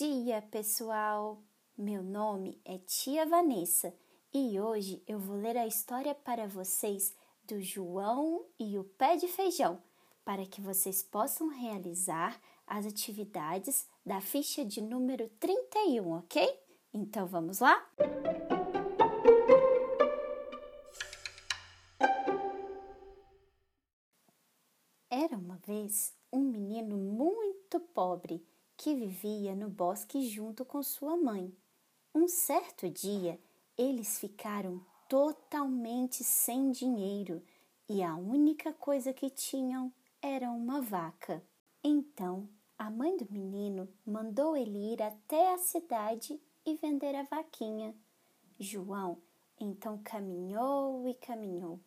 dia, pessoal! Meu nome é Tia Vanessa e hoje eu vou ler a história para vocês do João e o Pé de Feijão, para que vocês possam realizar as atividades da ficha de número 31, ok? Então vamos lá? Era uma vez um menino muito pobre que vivia no bosque junto com sua mãe. Um certo dia, eles ficaram totalmente sem dinheiro e a única coisa que tinham era uma vaca. Então, a mãe do menino mandou ele ir até a cidade e vender a vaquinha. João então caminhou e caminhou,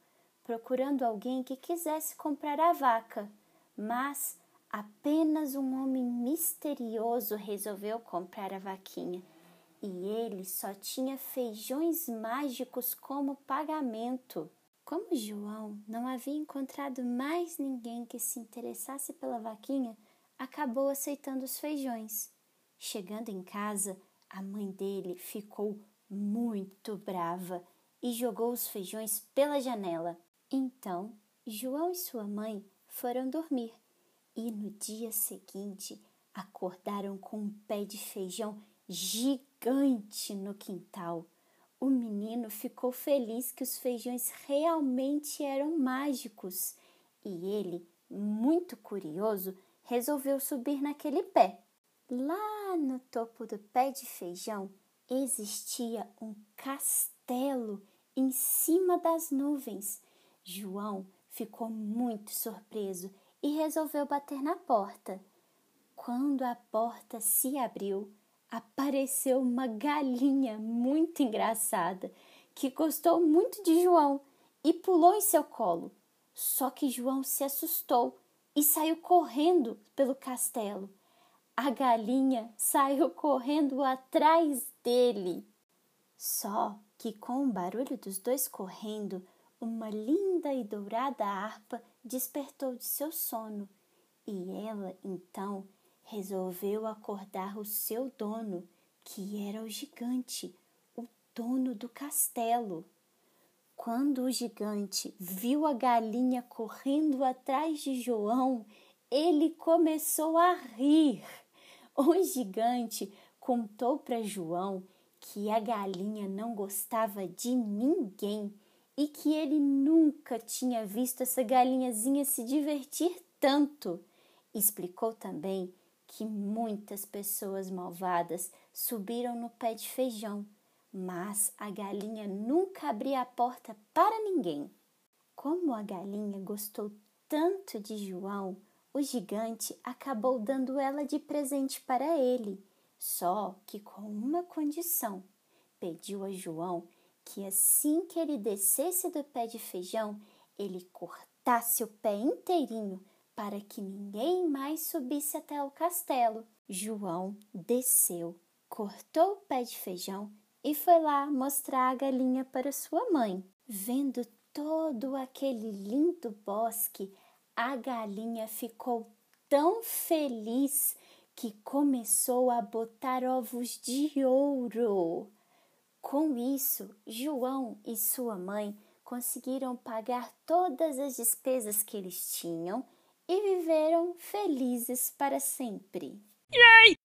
procurando alguém que quisesse comprar a vaca, mas Apenas um homem misterioso resolveu comprar a vaquinha e ele só tinha feijões mágicos como pagamento. Como João não havia encontrado mais ninguém que se interessasse pela vaquinha, acabou aceitando os feijões. Chegando em casa, a mãe dele ficou muito brava e jogou os feijões pela janela. Então, João e sua mãe foram dormir e no dia seguinte acordaram com um pé de feijão gigante no quintal. O menino ficou feliz que os feijões realmente eram mágicos e ele, muito curioso, resolveu subir naquele pé. Lá no topo do pé de feijão existia um castelo em cima das nuvens. João ficou muito surpreso e resolveu bater na porta. Quando a porta se abriu, apareceu uma galinha muito engraçada que gostou muito de João e pulou em seu colo. Só que João se assustou e saiu correndo pelo castelo. A galinha saiu correndo atrás dele. Só que com o barulho dos dois correndo, uma linda e dourada harpa despertou de seu sono e ela então resolveu acordar o seu dono, que era o gigante, o dono do castelo. Quando o gigante viu a galinha correndo atrás de João, ele começou a rir. O gigante contou para João que a galinha não gostava de ninguém e que ele nunca tinha visto essa galinhazinha se divertir tanto. Explicou também que muitas pessoas malvadas subiram no pé de feijão, mas a galinha nunca abria a porta para ninguém. Como a galinha gostou tanto de João, o gigante acabou dando ela de presente para ele, só que com uma condição. Pediu a João que assim que ele descesse do pé de feijão, ele cortasse o pé inteirinho para que ninguém mais subisse até o castelo. João desceu, cortou o pé de feijão e foi lá mostrar a galinha para sua mãe. Vendo todo aquele lindo bosque, a galinha ficou tão feliz que começou a botar ovos de ouro. Com isso, João e sua mãe conseguiram pagar todas as despesas que eles tinham e viveram felizes para sempre. Yay!